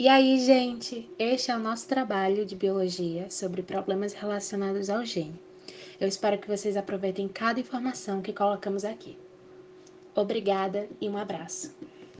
E aí, gente, este é o nosso trabalho de biologia sobre problemas relacionados ao gene. Eu espero que vocês aproveitem cada informação que colocamos aqui. Obrigada e um abraço.